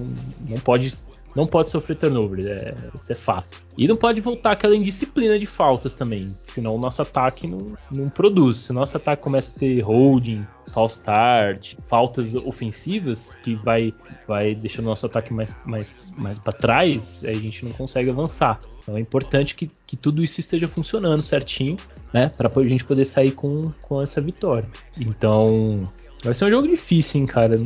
não pode não pode sofrer turnover, é, isso é fato. E não pode voltar aquela indisciplina de faltas também, senão o nosso ataque não, não produz. Se o nosso ataque começa a ter holding, false start, faltas ofensivas, que vai, vai deixando o nosso ataque mais, mais, mais para trás, a gente não consegue avançar. Então é importante que, que tudo isso esteja funcionando certinho, né, para a gente poder sair com, com essa vitória. Então vai ser um jogo difícil, hein, cara.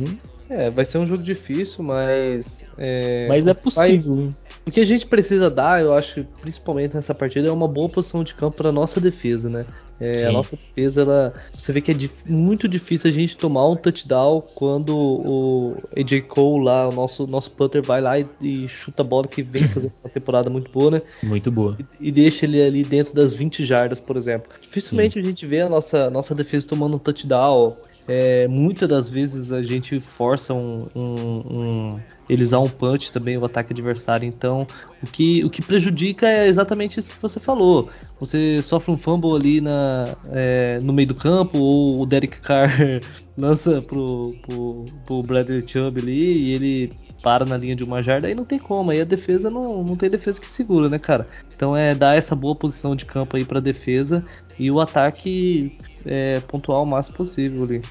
É, vai ser um jogo difícil, mas. É, mas é possível. Vai, o que a gente precisa dar, eu acho, principalmente nessa partida, é uma boa posição de campo para nossa defesa, né? É, a nossa defesa, ela, você vê que é muito difícil a gente tomar um touchdown quando o AJ Cole lá, o nosso, nosso punter, vai lá e, e chuta a bola que vem fazer uma temporada muito boa, né? Muito boa. E, e deixa ele ali dentro das 20 jardas, por exemplo. Dificilmente Sim. a gente vê a nossa, nossa defesa tomando um touchdown é, muitas das vezes a gente força um, um, um, eles a um punch também o ataque adversário. Então, o que, o que prejudica é exatamente isso que você falou. Você sofre um fumble ali na, é, no meio do campo, ou o Derek Carr lança pro, pro, pro Bradley Chubb ali e ele para na linha de uma jarda, aí não tem como. Aí a defesa não, não tem defesa que segura, né, cara? Então é dar essa boa posição de campo aí pra defesa e o ataque é, pontuar o máximo possível ali.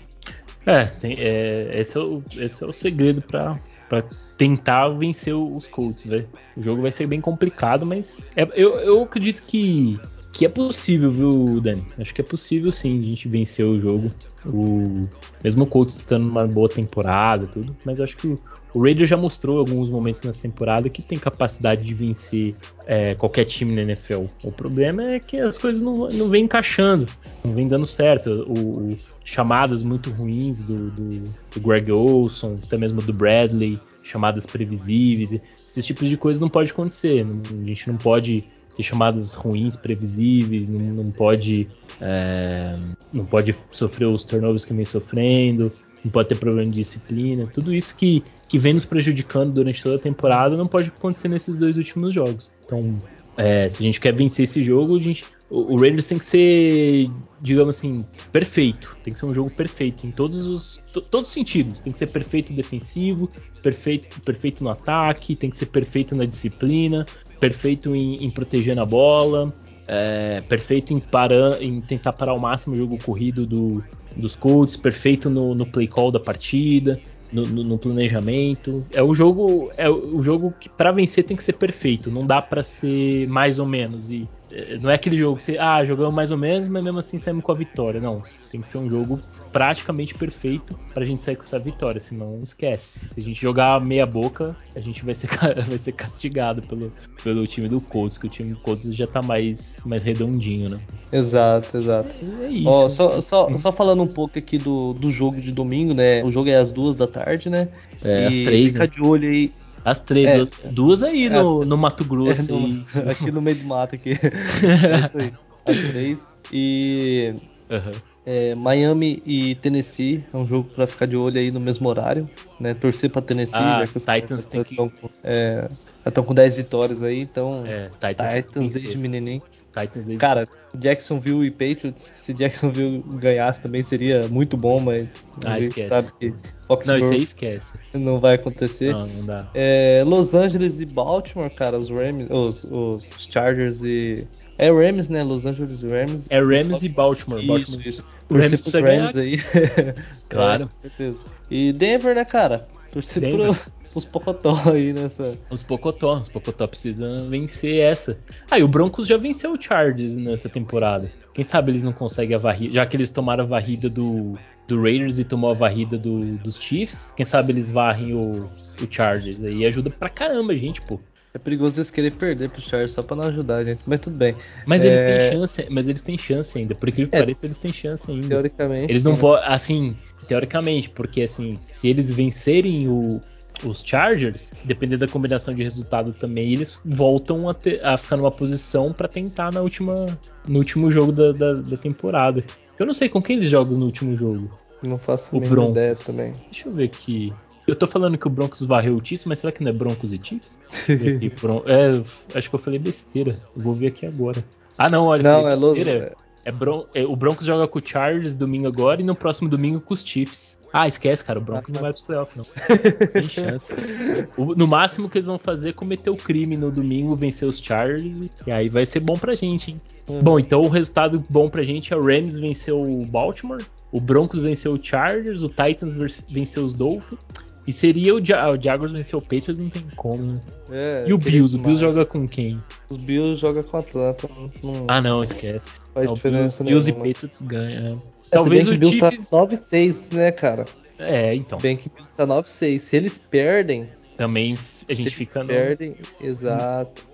É, tem, é esse, é o, esse é o segredo para tentar vencer os Colts, velho. O jogo vai ser bem complicado, mas é, eu, eu acredito que, que é possível, viu, Dani? Acho que é possível sim a gente vencer o jogo. O, mesmo o Colts estando numa boa temporada tudo, mas eu acho que o Raiders já mostrou alguns momentos nessa temporada que tem capacidade de vencer é, qualquer time na NFL. O problema é que as coisas não, não vêm encaixando, não vem dando certo. O, o chamadas muito ruins do, do, do, Greg Olson, até mesmo do Bradley, chamadas previsíveis, esses tipos de coisas não pode acontecer. a gente não pode ter chamadas ruins, previsíveis, não, não pode é, não pode sofrer os turnovers que vem sofrendo não pode ter problema de disciplina, tudo isso que, que vem nos prejudicando durante toda a temporada não pode acontecer nesses dois últimos jogos. Então, é, se a gente quer vencer esse jogo, a gente, o, o, Raiders tem que ser, digamos assim, perfeito. Tem que ser um jogo perfeito em todos os, to, todos os sentidos. Tem que ser perfeito defensivo, perfeito, perfeito no ataque, tem que ser perfeito na disciplina, perfeito em, em proteger na bola, é, perfeito em, parar, em tentar parar ao máximo o jogo corrido do, dos Colts, perfeito no, no play call da partida, no, no, no, planejamento. É o jogo, é o jogo que para vencer tem que ser perfeito. Não dá para ser mais ou menos e é, não é aquele jogo que você, ah, jogamos mais ou menos, mas mesmo assim saímos com a vitória. Não, tem que ser um jogo praticamente perfeito pra gente sair com essa vitória, senão esquece. Se a gente jogar meia boca, a gente vai ser, vai ser castigado pelo, pelo time do Colts, que o time do Colts já tá mais, mais redondinho, né? Exato, exato. é isso. Ó, só, só, só, falando um pouco aqui do, do jogo de domingo, né? O jogo é às duas da tarde, né? É, e às três. Fica né? de olho aí as três, é, duas aí é, no, no Mato Grosso. É, no, aqui no meio do mato aqui. é isso aí. As três. E uhum. É, Miami e Tennessee é um jogo para ficar de olho aí no mesmo horário, né? Torcer para Tennessee, ah, já que os Titans tem que... é, estão com 10 vitórias aí, então. É, Titans, Titans desde menininho. Titans desde Cara, Jacksonville e Patriots, se Jacksonville ganhasse também seria muito bom, mas ah, a gente sabe que Foxborough não, isso aí esquece. Não vai acontecer. Não, não dá. É, Los Angeles e Baltimore, cara, os Rams, os, os Chargers e é Rams, né? Los Angeles Rams. É Rams e Baltimore. Isso, Baltimore. isso. O Rams precisa Rams aí. claro. É, com certeza. E Denver, né, cara? Torcer pro, os Pocotó aí nessa. Os Pocotó, os Pocotó precisam vencer essa. Ah, e o Broncos já venceu o Chargers nessa temporada. Quem sabe eles não conseguem a varrida, já que eles tomaram a varrida do, do Raiders e tomou a varrida do, dos Chiefs, quem sabe eles varrem o, o Chargers aí ajuda pra caramba, gente, pô. É perigoso eles querer perder pro Chargers só pra não ajudar, gente. Mas tudo bem. Mas é... eles têm chance, mas eles têm chance ainda. Por incrível que é, pareça, eles têm chance ainda. Teoricamente. Eles não podem, assim, teoricamente, porque assim, se eles vencerem o, os Chargers, dependendo da combinação de resultado também, eles voltam a, ter, a ficar numa posição para tentar na última, no último jogo da, da, da, temporada. Eu não sei com quem eles jogam no último jogo. Não faço Broncos. ideia também. Deixa eu ver aqui. Eu tô falando que o Broncos varreu o Chiefs, mas será que não é Broncos e Chiefs? é, acho que eu falei besteira. Eu vou ver aqui agora. Ah, não, olha. Não, é besteira. É, Bron é, o Broncos joga com o Chargers domingo agora e no próximo domingo com os Chiefs. Ah, esquece, cara. O Broncos não vai pro playoff, não. Tem chance. O, no máximo que eles vão fazer é cometer o crime no domingo, vencer os Chargers. E aí vai ser bom pra gente, hein? Uhum. Bom, então o resultado bom pra gente é o Rams venceu o Baltimore, o Broncos venceu o Chargers, o Titans venceu os Dolphins. E seria o, ja o Jaguars vencer o Patriots, não tem como. Né? É, e o Bills? O Bills joga com quem? Os Bills joga com o Atlanta. Não... Ah, não, esquece. Faz não, diferença Bills, Bills e Patriots ganham. É, Talvez o Bills tá Chiefs... tá 9-6, né, cara? É, então. Se bem que o Bills tá 9-6. Se eles perdem... Também a gente fica no... perdem, exato.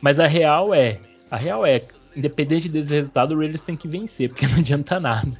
Mas a real é... A real é, independente desse resultado, o Raiders tem que vencer, porque não adianta nada.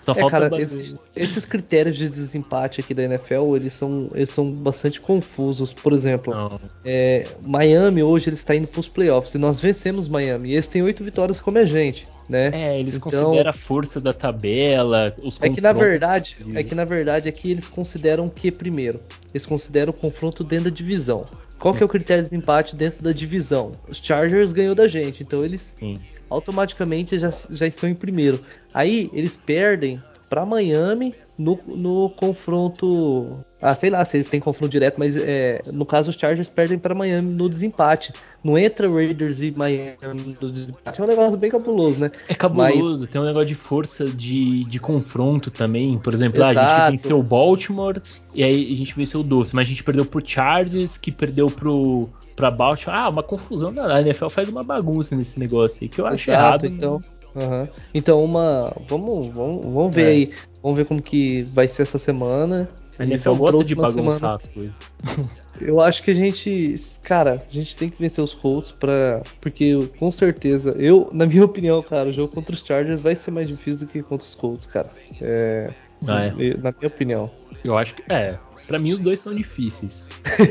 Só é, falta cara, esses, esses, critérios de desempate aqui da NFL, eles são, eles são bastante confusos. Por exemplo, é, Miami hoje ele está indo para os playoffs e nós vencemos Miami. E eles têm oito vitórias como a gente, né? É, eles então, consideram a força da tabela, os É que na verdade, é que na verdade aqui eles consideram o que primeiro? Eles consideram o confronto dentro da divisão. Qual que é o critério de desempate dentro da divisão? Os Chargers ganhou da gente, então eles Sim automaticamente já, já estão em primeiro. Aí eles perdem para Miami no, no confronto. Ah, sei lá se eles têm confronto direto, mas é, no caso os Chargers perdem para Miami no desempate. Não entra Raiders e Miami no desempate. É um negócio bem cabuloso, né? É cabuloso, mas... tem um negócio de força de, de confronto também. Por exemplo, ah, a gente venceu o Baltimore e aí a gente venceu o Doce, mas a gente perdeu pro Chargers, que perdeu pro pra Baltimore. Ah, uma confusão. A NFL faz uma bagunça nesse negócio aí que eu acho Exato, errado. Então, uhum. então uma. Vamos, vamos, vamos ver é. aí. Vamos ver como que vai ser essa semana. A NFL então, gosta de bagunçar semana, as coisas. eu acho que a gente, cara, a gente tem que vencer os Colts para, porque com certeza, eu, na minha opinião, cara, o jogo contra os Chargers vai ser mais difícil do que contra os Colts, cara. É, ah, é. Na minha opinião. Eu acho que é. Para mim os dois são difíceis.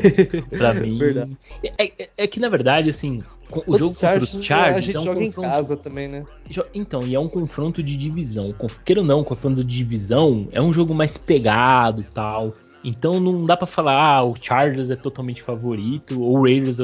pra mim. É, é, é, que na verdade, assim, o os jogo contra os Chargers. A gente é um joga confronto... em casa também, né? Então, e é um confronto de divisão. Queira ou não, confronto de divisão é um jogo mais pegado tal. Então não dá para falar, ah, o Chargers é totalmente favorito, ou o Raiders.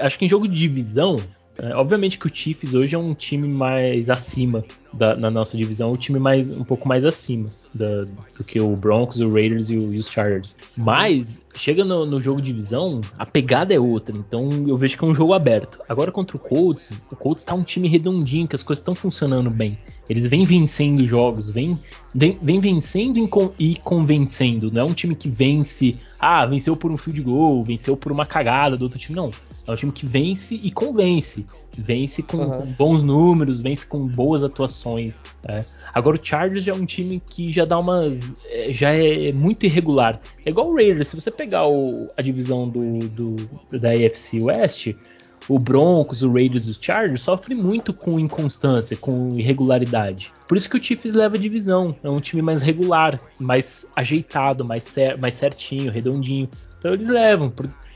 Acho que em jogo de divisão, é, obviamente que o Chiefs hoje é um time mais acima da, na nossa divisão, um time mais um pouco mais acima da, do que o Broncos, o Raiders e, o, e os Chargers. Mas chega no, no, jogo de divisão, a pegada é outra. Então eu vejo que é um jogo aberto. Agora contra o Colts, o Colts tá um time redondinho, que as coisas estão funcionando bem. Eles vêm vencendo jogos, vêm, vem, vem vencendo e convencendo. Não é um time que vence, ah, venceu por um field goal, venceu por uma cagada do outro time. Não. É um time que vence e convence. Vence com, uhum. com bons números, vence com boas atuações. É. Agora o Chargers já é um time que já dá umas. É, já é muito irregular. É igual o Raiders. Se você pegar o, a divisão do, do, da AFC West, o Broncos, o Raiders e os Chargers sofrem muito com inconstância, com irregularidade. Por isso que o Chiefs leva a divisão. É um time mais regular, mais ajeitado, mais, cer mais certinho, redondinho. Então eles levam.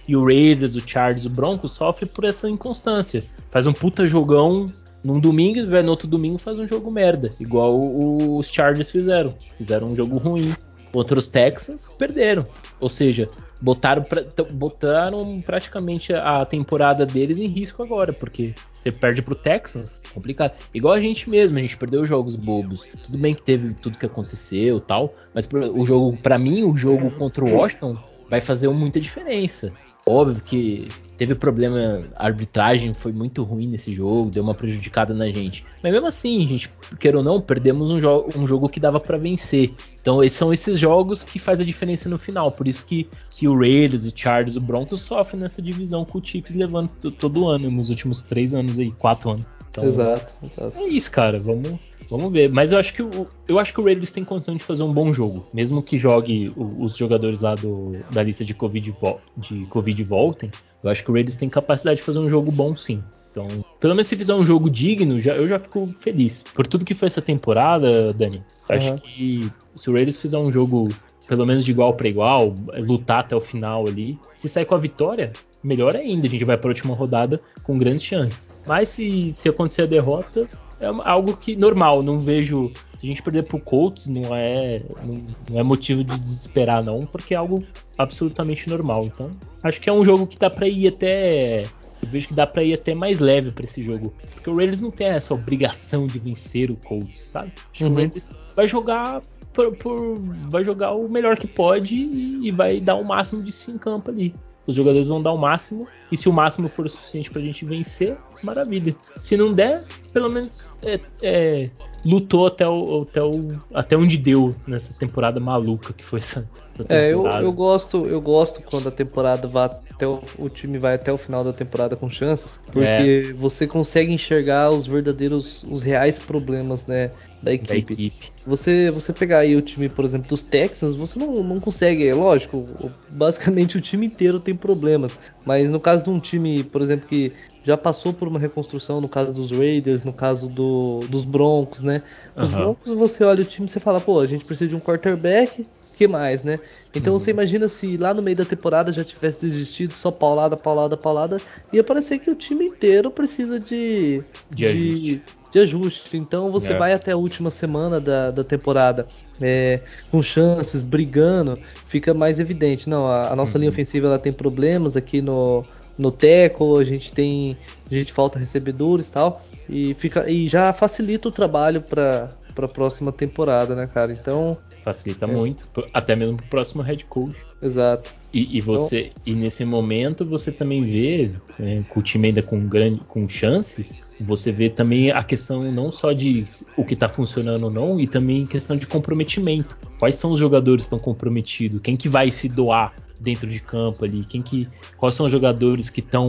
E o Raiders, o Chargers, o Broncos sofrem por essa inconstância. Faz um puta jogão num domingo, vai no outro domingo faz um jogo merda. Igual os Chargers fizeram. Fizeram um jogo ruim. Contra os Texans, perderam. Ou seja, botaram, pra, botaram praticamente a temporada deles em risco agora, porque você perde pro Texans, complicado. Igual a gente mesmo, a gente perdeu jogos bobos. Tudo bem que teve tudo que aconteceu tal, mas o jogo, para mim, o jogo contra o Washington vai fazer muita diferença. Óbvio que teve problema, a arbitragem foi muito ruim nesse jogo, deu uma prejudicada na gente. Mas mesmo assim, gente, queira ou não, perdemos um, jo um jogo que dava para vencer. Então, esses são esses jogos que faz a diferença no final. Por isso que, que o Raiders, o Chargers, o Broncos sofrem nessa divisão com o Chiefs levando todo ano, nos últimos três anos aí, quatro anos. Então, exato, exato. É isso, cara. Vamos, Vamos ver. Mas eu acho que o, eu acho que o Raiders tem condição de fazer um bom jogo. Mesmo que jogue o, os jogadores lá do, da lista de COVID, de COVID voltem. Eu acho que o Raiders tem capacidade de fazer um jogo bom sim. Então, pelo menos se fizer um jogo digno, já, eu já fico feliz. Por tudo que foi essa temporada, Dani. Uhum. Acho que se o Raiders fizer um jogo pelo menos de igual para igual, lutar até o final ali, se sair com a vitória, melhor ainda. A gente vai para a última rodada com grandes chances. Mas se, se acontecer a derrota, é algo que normal, não vejo. Se a gente perder pro Colts, não é, não, não, é motivo de desesperar, não, porque é algo absolutamente normal. Então, acho que é um jogo que dá pra ir até. Eu vejo que dá pra ir até mais leve para esse jogo. Porque o Raiders não tem essa obrigação de vencer o Colts, sabe? Acho uhum. que o uhum. Raiders vai jogar por, por, vai jogar o melhor que pode e, e vai dar o máximo de si em campo ali. Os jogadores vão dar o máximo. E se o máximo for o suficiente pra gente vencer, maravilha. Se não der, pelo menos é, é, lutou até, o, até, o, até onde deu nessa temporada maluca que foi essa. essa é, eu, eu, gosto, eu gosto quando a temporada vai até o, o, time vai até o final da temporada com chances, porque é. você consegue enxergar os verdadeiros, os reais problemas, né, da equipe. Da equipe. Você, você pegar aí o time, por exemplo, dos Texans, você não, não consegue, é lógico, basicamente o time inteiro tem problemas, mas no caso de um time, por exemplo, que já passou por uma reconstrução, no caso dos Raiders, no caso do, dos Broncos, né? Os uhum. Broncos, você olha o time e você fala, pô, a gente precisa de um quarterback, que mais, né? Então uhum. você imagina se lá no meio da temporada já tivesse desistido, só paulada, paulada, paulada, ia parecer que o time inteiro precisa de, de, de ajuste. De ajuste. Então você é. vai até a última semana da, da temporada é, com chances, brigando, fica mais evidente. Não, a, a nossa uhum. linha ofensiva ela tem problemas aqui no, no teco, a gente tem. A gente falta recebedores e tal. E, fica, e já facilita o trabalho para a próxima temporada, né, cara? Então. Facilita é. muito, até mesmo pro próximo head coach. Exato. E, e você então, e nesse momento você também vê né, com o time ainda com grande com chances você vê também a questão não só de o que está funcionando ou não e também questão de comprometimento quais são os jogadores que estão comprometidos quem que vai se doar dentro de campo ali, quem que, quais são os jogadores que estão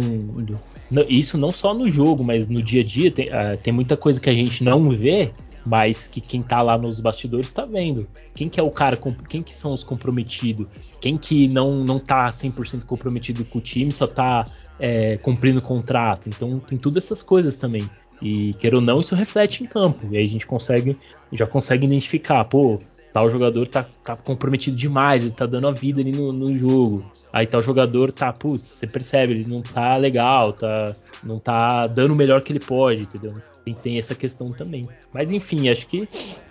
isso não só no jogo, mas no dia a dia tem, uh, tem muita coisa que a gente não vê, mas que quem tá lá nos bastidores está vendo. Quem que é o cara, quem que são os comprometidos? Quem que não não tá 100% comprometido com o time, só tá é, cumprindo o contrato. Então tem todas essas coisas também. E queira ou não, isso reflete em campo. E aí a gente consegue já consegue identificar, pô, tal jogador tá, tá, comprometido demais, ele tá dando a vida ali no, no, jogo. Aí tal jogador tá, putz, você percebe, ele não tá legal, tá, não tá dando o melhor que ele pode, entendeu? Tem, tem essa questão também. Mas enfim, acho que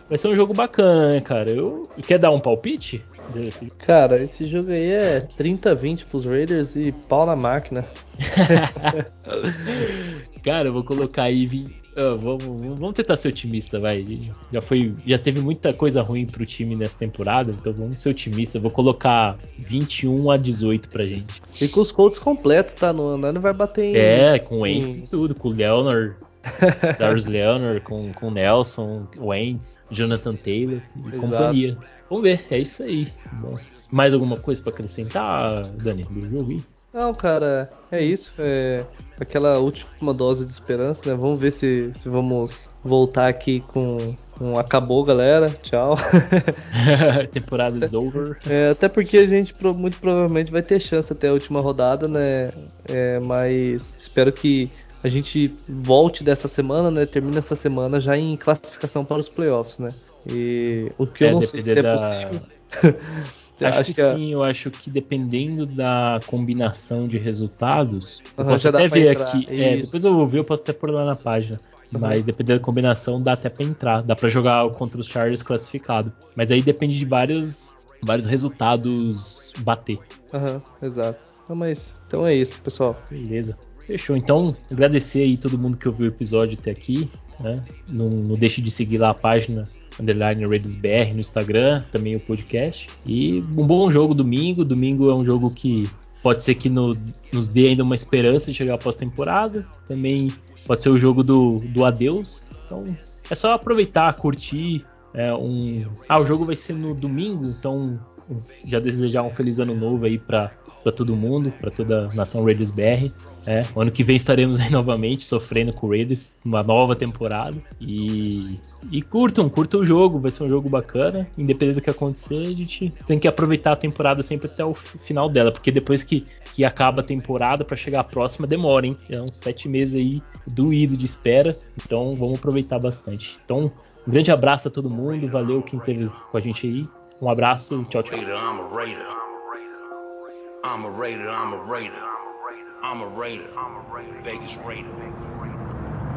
vai ser um jogo bacana, né, cara? Eu, quer dar um palpite? Desse? Cara, esse jogo aí é 30-20 pros Raiders e pau na máquina. cara, eu vou colocar aí vamos, vamos, tentar ser otimista, vai. Já foi, já teve muita coisa ruim pro time nessa temporada, então vamos ser otimistas. Vou colocar 21 a 18 pra gente. E com os Colts completos, tá? Não, não vai bater em. É, com o Wentz e tudo, com o Leonard. Darius Leonard, com, com Nelson, Wentz, Jonathan Taylor e Exato. companhia. Vamos ver, é isso aí. Bom, mais alguma coisa para acrescentar, Dani, do jogo? Não, cara, é isso. É aquela última dose de esperança, né? Vamos ver se, se vamos voltar aqui com, com acabou, galera. Tchau. Temporada is over. É, até porque a gente muito provavelmente vai ter chance até a última rodada, né? É, mas espero que a gente volte dessa semana, né? Termine essa semana já em classificação para os playoffs, né? E o que eu é, não sei se é da... possível. acho, acho que, que é- sim, eu acho que dependendo da combinação de resultados, uhum, eu posso até ver entrar. aqui. É, depois eu vou ver, eu posso até pôr lá na página. Uhum. Mas dependendo da combinação, dá até pra entrar. Dá pra jogar contra os Chargers classificado. Mas aí depende de vários vários resultados bater. Aham, uhum, exato. Então, mas, então é isso, pessoal. Beleza. Fechou. Então, agradecer aí todo mundo que ouviu o episódio até aqui. Né? Não, não deixe de seguir lá a página underline BR no Instagram, também o podcast. E um bom jogo domingo. Domingo é um jogo que pode ser que no, nos dê ainda uma esperança de chegar pós-temporada. Também pode ser o jogo do, do adeus. Então é só aproveitar, curtir. É um... Ah, o jogo vai ser no domingo, então já desejar um feliz ano novo aí para todo mundo, para toda a nação Raiders BR. É, ano que vem estaremos aí novamente sofrendo com o Raiders, uma nova temporada. E, e curtam, curtam o jogo, vai ser um jogo bacana. Independente do que acontecer, a gente tem que aproveitar a temporada sempre até o final dela, porque depois que, que acaba a temporada para chegar a próxima demora, hein? É uns sete meses aí doído de espera, então vamos aproveitar bastante. Então, um grande abraço a todo mundo, valeu quem esteve com a gente aí. Um abraço tchau, tchau. I'm a raider, I'm a raider. I'm a raider. Vegas raider.